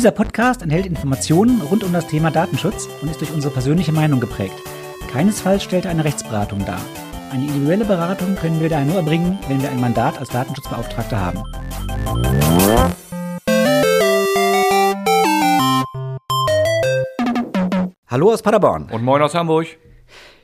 Dieser Podcast enthält Informationen rund um das Thema Datenschutz und ist durch unsere persönliche Meinung geprägt. Keinesfalls stellt er eine Rechtsberatung dar. Eine individuelle Beratung können wir daher nur erbringen, wenn wir ein Mandat als Datenschutzbeauftragter haben. Hallo aus Paderborn. Und moin aus Hamburg.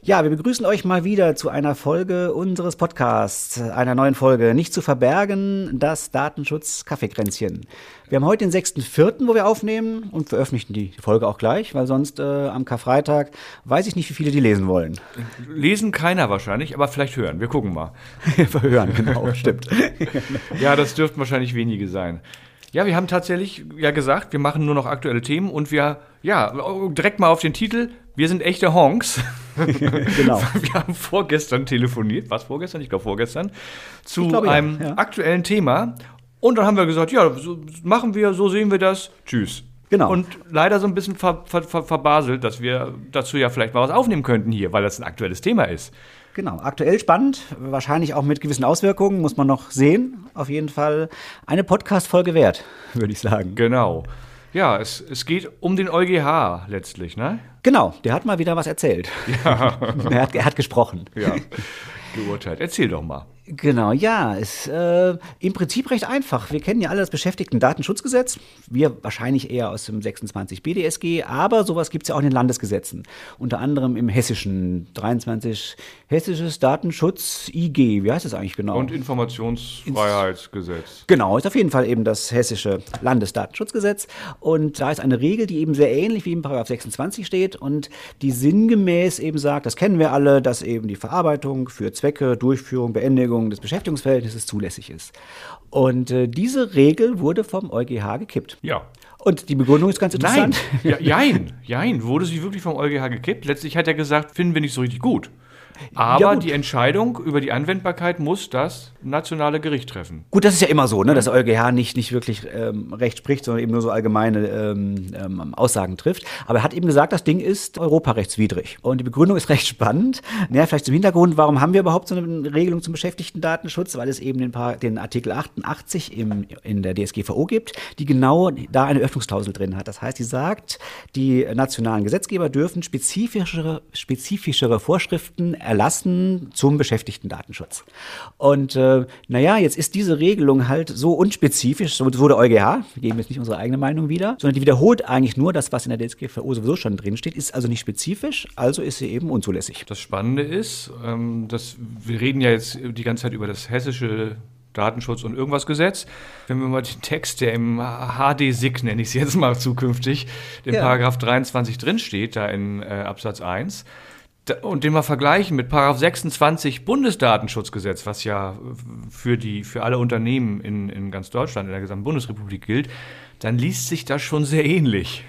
Ja, wir begrüßen euch mal wieder zu einer Folge unseres Podcasts, einer neuen Folge. Nicht zu verbergen, das Datenschutz-Kaffeekränzchen. Wir haben heute den 6.4., wo wir aufnehmen und veröffentlichen die Folge auch gleich, weil sonst äh, am Karfreitag weiß ich nicht, wie viele die lesen wollen. Lesen keiner wahrscheinlich, aber vielleicht hören. Wir gucken mal. hören, genau, stimmt. ja, das dürften wahrscheinlich wenige sein. Ja, wir haben tatsächlich ja gesagt, wir machen nur noch aktuelle Themen und wir, ja, direkt mal auf den Titel, wir sind echte Honks. genau. Wir haben vorgestern telefoniert, was vorgestern? Ich glaube vorgestern, zu glaube, einem ja. aktuellen Thema. Und dann haben wir gesagt, ja, so machen wir, so sehen wir das. Tschüss. Genau. Und leider so ein bisschen ver, ver, ver, verbaselt, dass wir dazu ja vielleicht mal was aufnehmen könnten hier, weil das ein aktuelles Thema ist. Genau, aktuell spannend, wahrscheinlich auch mit gewissen Auswirkungen, muss man noch sehen. Auf jeden Fall eine Podcast-Folge wert, würde ich sagen. Genau. Ja, es, es geht um den EuGH letztlich, ne? Genau, der hat mal wieder was erzählt. Ja. er, hat, er hat gesprochen. Ja, geurteilt. Erzähl doch mal. Genau, ja, ist äh, im Prinzip recht einfach. Wir kennen ja alle das Beschäftigten-Datenschutzgesetz. Wir wahrscheinlich eher aus dem 26 BDSG, aber sowas gibt es ja auch in den Landesgesetzen. Unter anderem im hessischen 23 Hessisches Datenschutz IG. Wie heißt das eigentlich genau? Und Informationsfreiheitsgesetz. Genau, ist auf jeden Fall eben das hessische Landesdatenschutzgesetz. Und da ist eine Regel, die eben sehr ähnlich wie im Paragraph 26 steht und die sinngemäß eben sagt, das kennen wir alle, dass eben die Verarbeitung für Zwecke, Durchführung, Beendigung Beendigung des Beschäftigungsverhältnisses zulässig ist. Und äh, diese Regel wurde vom EuGH gekippt. Ja. Und die Begründung ist ganz interessant. Nein, ja, jein, jein, wurde sie wirklich vom EuGH gekippt? Letztlich hat er gesagt, finden wir nicht so richtig gut. Aber ja, die Entscheidung über die Anwendbarkeit muss das nationale Gericht treffen. Gut, das ist ja immer so, ne, dass der EuGH nicht, nicht wirklich ähm, Recht spricht, sondern eben nur so allgemeine ähm, ähm, Aussagen trifft. Aber er hat eben gesagt, das Ding ist europarechtswidrig. Und die Begründung ist recht spannend. Naja, vielleicht zum Hintergrund, warum haben wir überhaupt so eine Regelung zum Beschäftigten-Datenschutz? Weil es eben den, Paar, den Artikel 88 im, in der DSGVO gibt, die genau da eine Öffnungsklausel drin hat. Das heißt, die sagt, die nationalen Gesetzgeber dürfen spezifischere, spezifischere Vorschriften erlassen zum Beschäftigten-Datenschutz. Und äh, naja, jetzt ist diese Regelung halt so unspezifisch, so, so der EuGH, wir geben jetzt nicht unsere eigene Meinung wieder, sondern die wiederholt eigentlich nur das, was in der DSGVO sowieso schon drinsteht, ist also nicht spezifisch, also ist sie eben unzulässig. Das Spannende ist, ähm, dass wir reden ja jetzt die ganze Zeit über das hessische Datenschutz und irgendwas Gesetz. Wenn wir mal den Text, der im HD-SIG, nenne ich es jetzt mal zukünftig, den ja. Paragraph 23 drinsteht, da in äh, Absatz 1, und den mal vergleichen mit Paragraph 26 Bundesdatenschutzgesetz, was ja für, die, für alle Unternehmen in, in ganz Deutschland, in der gesamten Bundesrepublik gilt, dann liest sich das schon sehr ähnlich.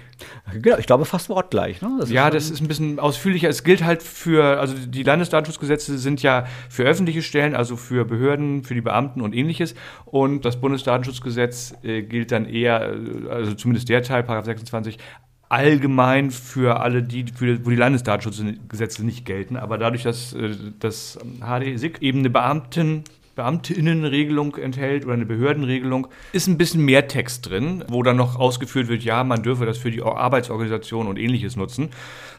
Genau, ich glaube fast wortgleich. Ne? Das ja, das ist ein bisschen ausführlicher. Es gilt halt für, also die Landesdatenschutzgesetze sind ja für öffentliche Stellen, also für Behörden, für die Beamten und ähnliches. Und das Bundesdatenschutzgesetz äh, gilt dann eher, äh, also zumindest der Teil, Paragraph 26, allgemein für alle die, für, wo die Landesdatenschutzgesetze nicht gelten. Aber dadurch, dass äh, das HD-SIG eben eine Beamten Beamtinnenregelung enthält oder eine Behördenregelung, ist ein bisschen mehr Text drin, wo dann noch ausgeführt wird, ja, man dürfe das für die Arbeitsorganisation und ähnliches nutzen,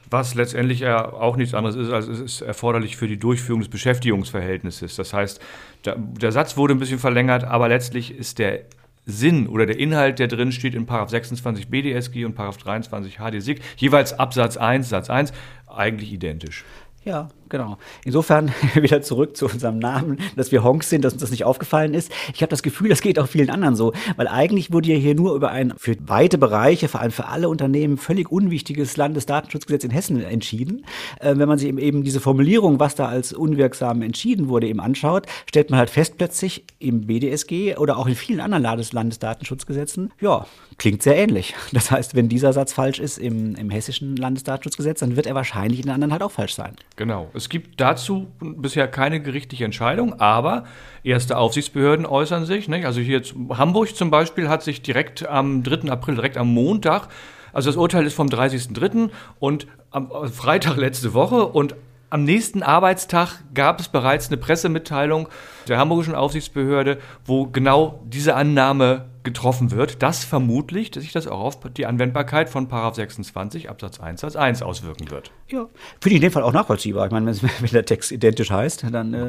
was letztendlich ja auch nichts anderes ist, als es ist erforderlich für die Durchführung des Beschäftigungsverhältnisses. Das heißt, der Satz wurde ein bisschen verlängert, aber letztlich ist der Sinn oder der Inhalt, der drin steht in 26 BDSG und 23 HDSIG, jeweils Absatz 1, Satz 1, eigentlich identisch. Ja, genau. Insofern wieder zurück zu unserem Namen, dass wir Honks sind, dass uns das nicht aufgefallen ist. Ich habe das Gefühl, das geht auch vielen anderen so, weil eigentlich wurde ja hier nur über ein für weite Bereiche, vor allem für alle Unternehmen, völlig unwichtiges Landesdatenschutzgesetz in Hessen entschieden. Äh, wenn man sich eben diese Formulierung, was da als unwirksam entschieden wurde, eben anschaut, stellt man halt fest plötzlich im BDSG oder auch in vielen anderen Landes Landesdatenschutzgesetzen, ja, klingt sehr ähnlich. Das heißt, wenn dieser Satz falsch ist im, im hessischen Landesdatenschutzgesetz, dann wird er wahrscheinlich in den anderen halt auch falsch sein. Genau. Es gibt dazu bisher keine gerichtliche Entscheidung, aber erste Aufsichtsbehörden äußern sich. Nicht? Also hier Hamburg zum Beispiel hat sich direkt am 3. April, direkt am Montag, also das Urteil ist vom 30.03. und am Freitag letzte Woche und am nächsten Arbeitstag gab es bereits eine Pressemitteilung der hamburgischen Aufsichtsbehörde, wo genau diese Annahme getroffen wird, dass vermutlich dass sich das auch auf die Anwendbarkeit von 26 Absatz 1 Satz 1 auswirken wird. Ja, finde ich in dem Fall auch nachvollziehbar. Ich meine, wenn der Text identisch heißt, dann äh,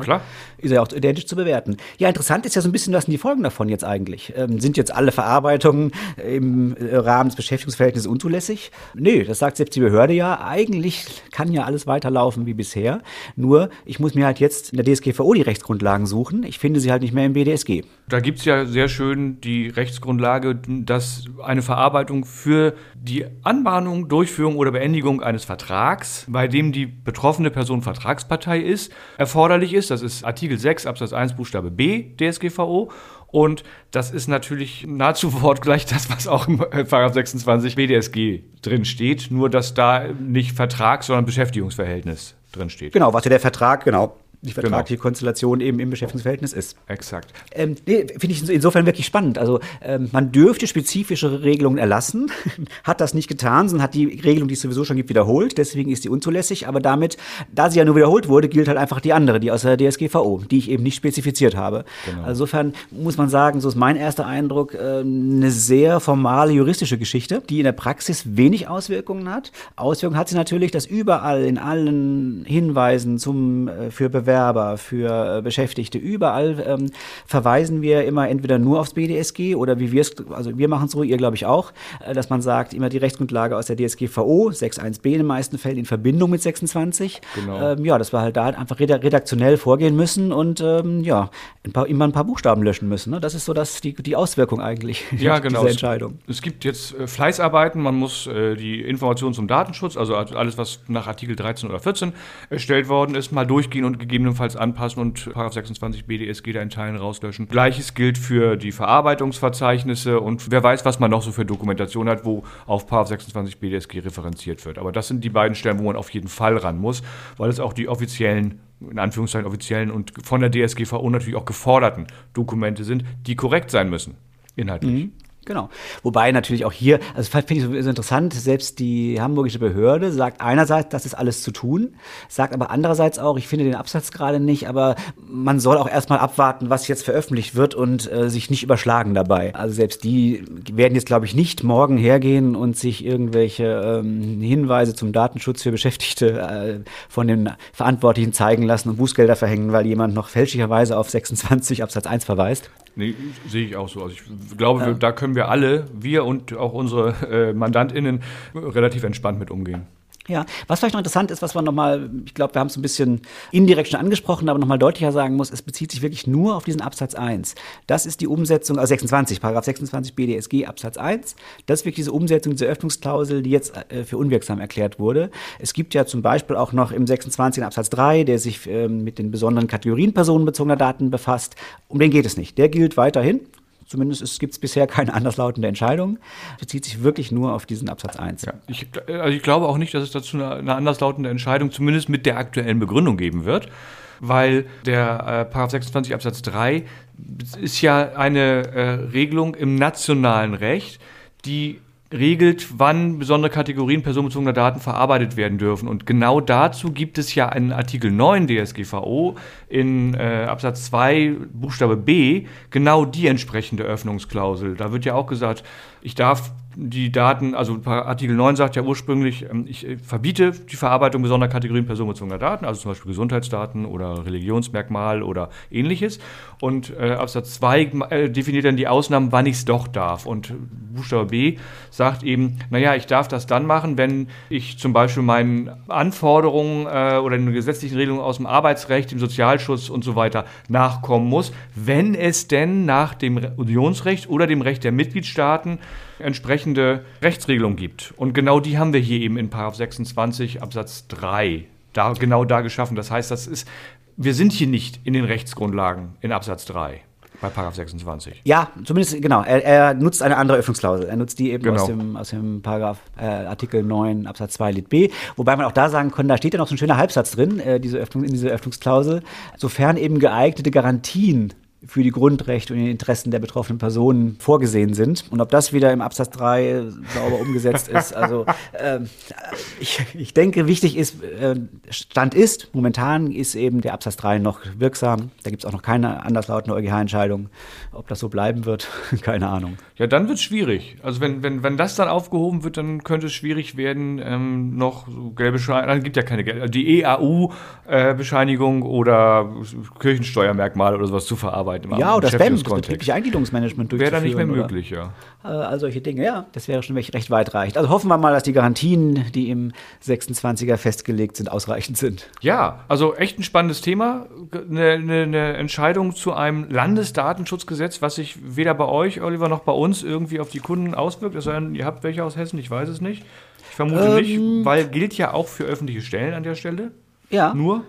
ist er auch identisch zu bewerten. Ja, interessant ist ja so ein bisschen, was sind die Folgen davon jetzt eigentlich? Ähm, sind jetzt alle Verarbeitungen im äh, Rahmen des Beschäftigungsverhältnisses unzulässig? Nee, das sagt selbst die Behörde ja. Eigentlich kann ja alles weiterlaufen wie bisher. Nur, ich muss mir halt jetzt in der DSGVO die Rechtsgrundlagen suchen. Ich finde sie halt nicht mehr im BDSG. Da gibt es ja sehr schön die Rechtsgrundlage, dass eine Verarbeitung für die Anbahnung, Durchführung oder Beendigung eines Vertrags, bei dem die betroffene Person Vertragspartei ist, erforderlich ist. Das ist Artikel 6 Absatz 1 Buchstabe B DSGVO. Und das ist natürlich nahezu wortgleich das, was auch im 26 BDSG drin steht, nur dass da nicht Vertrag, sondern Beschäftigungsverhältnis drin steht. Genau, was ja der Vertrag, genau, die vertragliche genau. Konstellation eben im Beschäftigungsverhältnis ist. Exakt. Ähm, nee, Finde ich insofern wirklich spannend. Also ähm, man dürfte spezifische Regelungen erlassen, hat das nicht getan, sondern hat die Regelung, die es sowieso schon gibt, wiederholt. Deswegen ist sie unzulässig. Aber damit, da sie ja nur wiederholt wurde, gilt halt einfach die andere, die aus der DSGVO, die ich eben nicht spezifiziert habe. Genau. Also insofern muss man sagen, so ist mein erster Eindruck, äh, eine sehr formale juristische Geschichte, die in der Praxis wenig Auswirkungen hat. Auswirkungen hat sie natürlich, dass überall in allen Hinweisen zum äh, für Bewerbung Bewerber, für äh, Beschäftigte, überall ähm, verweisen wir immer entweder nur aufs BDSG oder wie wir es, also wir machen es so, ihr glaube ich auch, äh, dass man sagt, immer die Rechtsgrundlage aus der DSGVO, 6.1b in den meisten Fällen in Verbindung mit 26. Genau. Ähm, ja, dass wir halt da einfach redaktionell vorgehen müssen und ähm, ja, ein paar, immer ein paar Buchstaben löschen müssen. Ne? Das ist so das, die, die Auswirkung eigentlich ja, genau. dieser Entscheidung. Es, es gibt jetzt äh, Fleißarbeiten, man muss äh, die Informationen zum Datenschutz, also alles, was nach Artikel 13 oder 14 erstellt worden ist, mal durchgehen und gegeben gegebenenfalls anpassen und 26 BDSG da in Teilen rauslöschen. Gleiches gilt für die Verarbeitungsverzeichnisse und wer weiß, was man noch so für Dokumentation hat, wo auf 26 BDSG referenziert wird. Aber das sind die beiden Stellen, wo man auf jeden Fall ran muss, weil es auch die offiziellen in Anführungszeichen offiziellen und von der DSGVO natürlich auch geforderten Dokumente sind, die korrekt sein müssen, inhaltlich. Mhm. Genau. Wobei natürlich auch hier, also finde ich so interessant, selbst die hamburgische Behörde sagt einerseits, das ist alles zu tun, sagt aber andererseits auch, ich finde den Absatz gerade nicht, aber man soll auch erstmal abwarten, was jetzt veröffentlicht wird und äh, sich nicht überschlagen dabei. Also selbst die werden jetzt, glaube ich, nicht morgen hergehen und sich irgendwelche ähm, Hinweise zum Datenschutz für Beschäftigte äh, von den Verantwortlichen zeigen lassen und Bußgelder verhängen, weil jemand noch fälschlicherweise auf 26 Absatz 1 verweist. Nee, sehe ich auch so. Also ich glaube, ja. da können wir alle, wir und auch unsere äh, MandantInnen, relativ entspannt mit umgehen. Ja, was vielleicht noch interessant ist, was man nochmal, ich glaube, wir haben es ein bisschen indirekt schon angesprochen, aber nochmal deutlicher sagen muss, es bezieht sich wirklich nur auf diesen Absatz 1. Das ist die Umsetzung, also 26, Paragraph 26 BDSG Absatz 1. Das ist wirklich diese Umsetzung dieser Öffnungsklausel, die jetzt äh, für unwirksam erklärt wurde. Es gibt ja zum Beispiel auch noch im 26 Absatz 3, der sich äh, mit den besonderen Kategorien personenbezogener Daten befasst. Um den geht es nicht. Der gilt weiterhin Zumindest gibt es bisher keine anderslautende Entscheidung. Bezieht sich wirklich nur auf diesen Absatz 1. Ja, ich, also ich glaube auch nicht, dass es dazu eine, eine anderslautende Entscheidung zumindest mit der aktuellen Begründung geben wird, weil der äh, 26 Absatz 3 ist ja eine äh, Regelung im nationalen Recht, die regelt, wann besondere Kategorien personenbezogener Daten verarbeitet werden dürfen. Und genau dazu gibt es ja einen Artikel 9 DSGVO in äh, Absatz 2 Buchstabe B genau die entsprechende Öffnungsklausel. Da wird ja auch gesagt, ich darf die Daten, also Artikel 9 sagt ja ursprünglich, ähm, ich äh, verbiete die Verarbeitung besonderer Kategorien personenbezogener Daten, also zum Beispiel Gesundheitsdaten oder Religionsmerkmal oder ähnliches. Und äh, Absatz 2 äh, definiert dann die Ausnahmen, wann ich es doch darf. Und Buchstabe B sagt eben, naja, ich darf das dann machen, wenn ich zum Beispiel meinen Anforderungen äh, oder den gesetzlichen Regelungen aus dem Arbeitsrecht, dem Sozialschutz und so weiter nachkommen muss, wenn es denn nach dem Unionsrecht oder dem Recht der Mitgliedstaaten entsprechende Rechtsregelung gibt. Und genau die haben wir hier eben in 26 Absatz 3 da, genau da geschaffen. Das heißt, das ist, wir sind hier nicht in den Rechtsgrundlagen in Absatz 3 bei Paragraph 26. Ja, zumindest, genau. Er, er, nutzt eine andere Öffnungsklausel. Er nutzt die eben genau. aus dem, aus dem Paragraph äh, Artikel 9 Absatz 2 Lit B. Wobei man auch da sagen kann, da steht ja noch so ein schöner Halbsatz drin, äh, diese Öffnung, in dieser Öffnungsklausel. Sofern eben geeignete Garantien für die Grundrechte und die Interessen der betroffenen Personen vorgesehen sind. Und ob das wieder im Absatz 3 sauber umgesetzt ist, also äh, ich, ich denke, wichtig ist, äh, Stand ist, momentan ist eben der Absatz 3 noch wirksam. Da gibt es auch noch keine anderslautende EuGH-Entscheidung. Ob das so bleiben wird, keine Ahnung. Ja, dann wird es schwierig. Also wenn, wenn, wenn das dann aufgehoben wird, dann könnte es schwierig werden, ähm, noch so gelbe Scheine, dann gibt ja keine gelbe, die EAU-Bescheinigung äh, oder Kirchensteuermerkmal oder sowas zu verarbeiten arbeiten. Ja, oder Spam, das betriebliche Eingliederungsmanagement durchzuführen. Wäre dann nicht mehr möglich, ja. Äh, all solche Dinge, ja. Das wäre schon recht weitreichend. Also hoffen wir mal, dass die Garantien, die im 26er festgelegt sind, ausreichend sind. Ja, also echt ein spannendes Thema. Eine, eine, eine Entscheidung zu einem Landesdatenschutzgesetz, was sich weder bei euch, Oliver, noch bei uns irgendwie auf die Kunden auswirkt. Es sei denn, ihr habt welche aus Hessen, ich weiß es nicht. Ich vermute ähm, nicht, weil gilt ja auch für öffentliche Stellen an der Stelle. Ja. Nur?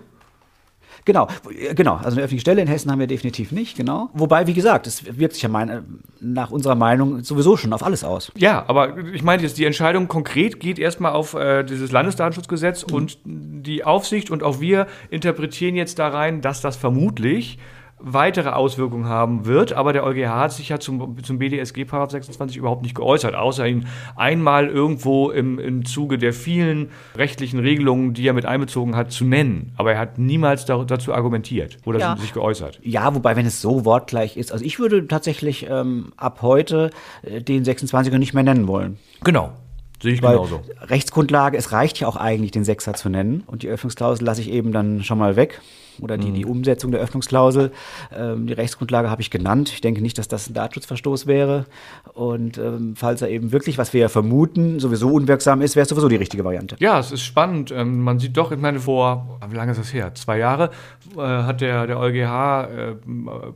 Genau, genau. Also eine öffentliche Stelle in Hessen haben wir definitiv nicht, genau. Wobei, wie gesagt, es wirkt sich ja meine, nach unserer Meinung sowieso schon auf alles aus. Ja, aber ich meine jetzt, die Entscheidung konkret geht erstmal auf äh, dieses Landesdatenschutzgesetz mhm. und die Aufsicht und auch wir interpretieren jetzt da rein, dass das vermutlich weitere Auswirkungen haben wird. Aber der EuGH hat sich ja zum, zum BDSG 26 überhaupt nicht geäußert, außer ihn einmal irgendwo im, im Zuge der vielen rechtlichen Regelungen, die er mit einbezogen hat, zu nennen. Aber er hat niemals da, dazu argumentiert oder ja. sich geäußert. Ja, wobei, wenn es so wortgleich ist, also ich würde tatsächlich ähm, ab heute äh, den 26er nicht mehr nennen wollen. Genau. Sehe ich Weil genauso. Rechtsgrundlage, es reicht ja auch eigentlich, den Sechser zu nennen. Und die Öffnungsklausel lasse ich eben dann schon mal weg oder die, die mhm. Umsetzung der Öffnungsklausel. Ähm, die Rechtsgrundlage habe ich genannt. Ich denke nicht, dass das ein Datenschutzverstoß wäre. Und ähm, falls er eben wirklich, was wir ja vermuten, sowieso unwirksam ist, wäre es sowieso die richtige Variante. Ja, es ist spannend. Ähm, man sieht doch, ich meine, vor, wie lange ist das her? Zwei Jahre äh, hat der, der EuGH äh,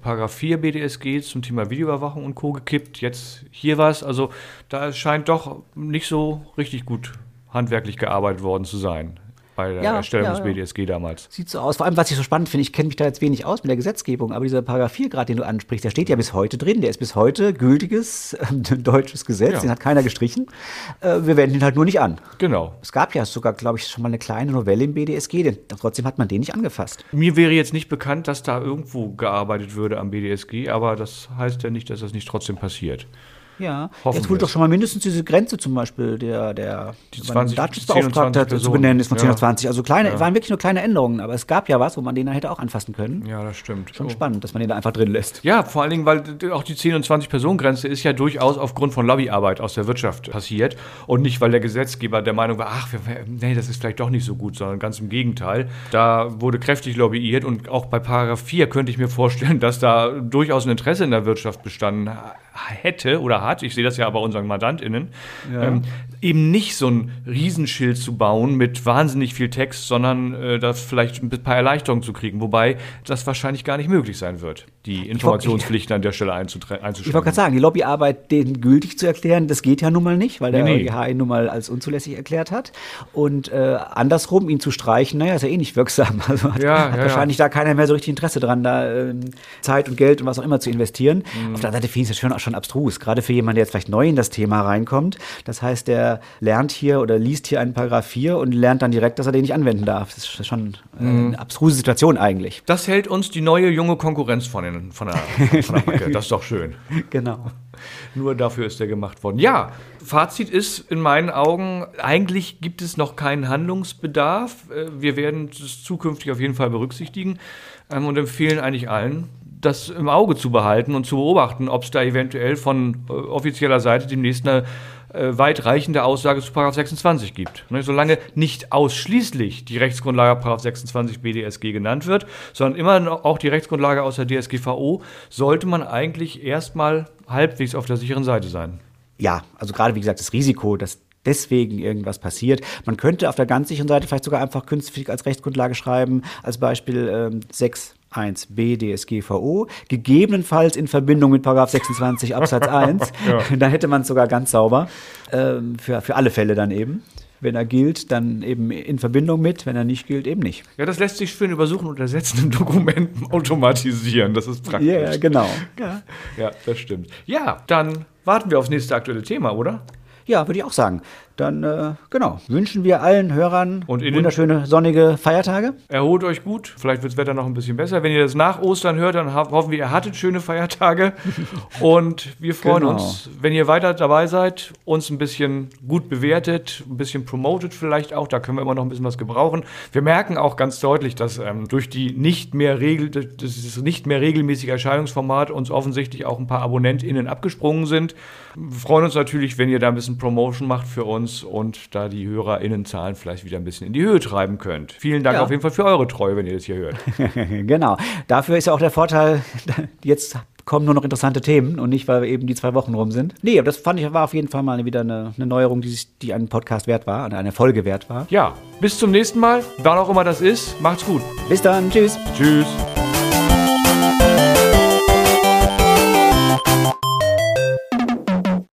Paragraph 4 BDSG zum Thema Videoüberwachung und Co. gekippt. Jetzt hier was. Also da scheint doch nicht so richtig gut handwerklich gearbeitet worden zu sein bei der ja, Erstellung ja, des BDSG damals. Sieht so aus. Vor allem, was ich so spannend finde, ich kenne mich da jetzt wenig aus mit der Gesetzgebung, aber dieser Paragraph 4 gerade, den du ansprichst, der steht ja bis heute drin. Der ist bis heute gültiges äh, deutsches Gesetz, den hat keiner gestrichen. Äh, wir wenden ihn halt nur nicht an. Genau. Es gab ja sogar, glaube ich, schon mal eine kleine Novelle im BDSG, denn trotzdem hat man den nicht angefasst. Mir wäre jetzt nicht bekannt, dass da irgendwo gearbeitet würde am BDSG, aber das heißt ja nicht, dass das nicht trotzdem passiert. Ja, jetzt wurde doch schon mal mindestens diese Grenze zum Beispiel der, der die 20, Datenschutzbeauftragte zu benennen ist von 10 auf 20. Also kleine, ja. waren wirklich nur kleine Änderungen, aber es gab ja was, wo man den da hätte auch anfassen können. Ja, das stimmt. Schon oh. spannend, dass man den da einfach drin lässt. Ja, vor allen Dingen, weil auch die 10 und 20 Personengrenze ist ja durchaus aufgrund von Lobbyarbeit aus der Wirtschaft passiert und nicht, weil der Gesetzgeber der Meinung war, ach, nee, das ist vielleicht doch nicht so gut, sondern ganz im Gegenteil. Da wurde kräftig lobbyiert und auch bei Paragraph 4 könnte ich mir vorstellen, dass da durchaus ein Interesse in der Wirtschaft bestanden hätte oder hat. Ich sehe das ja bei unseren MandantInnen. Ja. Ähm, eben nicht so ein Riesenschild zu bauen mit wahnsinnig viel Text, sondern äh, das vielleicht ein paar Erleichterungen zu kriegen. Wobei das wahrscheinlich gar nicht möglich sein wird, die Informationspflichten an der Stelle einzuschränken. Ich wollte gerade sagen, die Lobbyarbeit den gültig zu erklären, das geht ja nun mal nicht, weil der nee, nee. EuGH ihn nun mal als unzulässig erklärt hat. Und äh, andersrum, ihn zu streichen, naja, ist ja eh nicht wirksam. Also hat, ja, hat ja, wahrscheinlich ja. da keiner mehr so richtig Interesse dran, da äh, Zeit und Geld und was auch immer zu investieren. Mhm. Auf der anderen Seite finde ich es schon, schon abstrus, gerade für jemanden, der jetzt vielleicht neu in das Thema reinkommt. Das heißt, der lernt hier oder liest hier einen Paragraph 4 und lernt dann direkt, dass er den nicht anwenden darf. Das ist schon äh, mhm. eine abstruse Situation eigentlich. Das hält uns die neue junge Konkurrenz von, den, von, der, von der Macke. Das ist doch schön. Genau. Nur dafür ist er gemacht worden. Ja, Fazit ist in meinen Augen, eigentlich gibt es noch keinen Handlungsbedarf. Äh, wir werden es zukünftig auf jeden Fall berücksichtigen ähm, und empfehlen eigentlich allen, das im Auge zu behalten und zu beobachten, ob es da eventuell von äh, offizieller Seite demnächst eine äh, weitreichende Aussage zu 26 gibt. Ne, solange nicht ausschließlich die Rechtsgrundlage 26 BDSG genannt wird, sondern immer auch die Rechtsgrundlage aus der DSGVO, sollte man eigentlich erstmal halbwegs auf der sicheren Seite sein. Ja, also gerade wie gesagt, das Risiko, dass deswegen irgendwas passiert. Man könnte auf der ganz sicheren Seite vielleicht sogar einfach künftig als Rechtsgrundlage schreiben, als Beispiel ähm, 6 1b DSGVO, gegebenenfalls in Verbindung mit 26 Absatz 1. ja. Dann hätte man es sogar ganz sauber. Ähm, für, für alle Fälle dann eben. Wenn er gilt, dann eben in Verbindung mit, wenn er nicht gilt, eben nicht. Ja, das lässt sich für ein Übersuchen und Ersetzen in Dokumenten automatisieren. Das ist praktisch. Ja, yeah, genau. Ja. ja, das stimmt. Ja, dann warten wir aufs nächste aktuelle Thema, oder? Ja, würde ich auch sagen. Dann äh, genau, wünschen wir allen Hörern wunderschöne sonnige Feiertage. Erholt euch gut. Vielleicht wird das Wetter noch ein bisschen besser. Wenn ihr das nach Ostern hört, dann ho- hoffen wir, ihr hattet schöne Feiertage. Und wir freuen Genau. uns, wenn ihr weiter dabei seid, uns ein bisschen gut bewertet, ein bisschen promotet vielleicht auch. Da können wir immer noch ein bisschen was gebrauchen. Wir merken auch ganz deutlich, dass ähm, durch die nicht mehr regel, das nicht mehr regelmäßige Erscheinungsformat uns offensichtlich auch ein paar AbonnentInnen abgesprungen sind. Wir freuen uns natürlich, wenn ihr da ein bisschen Promotion macht für uns und da die HörerInnenzahlen vielleicht wieder ein bisschen in die Höhe treiben könnt. Vielen Dank Ja. auf jeden Fall für eure Treue, wenn ihr das hier hört. genau. Dafür ist ja auch der Vorteil, jetzt kommen nur noch interessante Themen und nicht, weil wir eben die zwei Wochen rum sind. Nee, aber das fand ich war auf jeden Fall mal wieder eine, eine Neuerung, die, sich, die einen Podcast wert war, eine Folge wert war. Ja, bis zum nächsten Mal, wann auch immer das ist. Macht's gut. Bis dann, tschüss. Tschüss.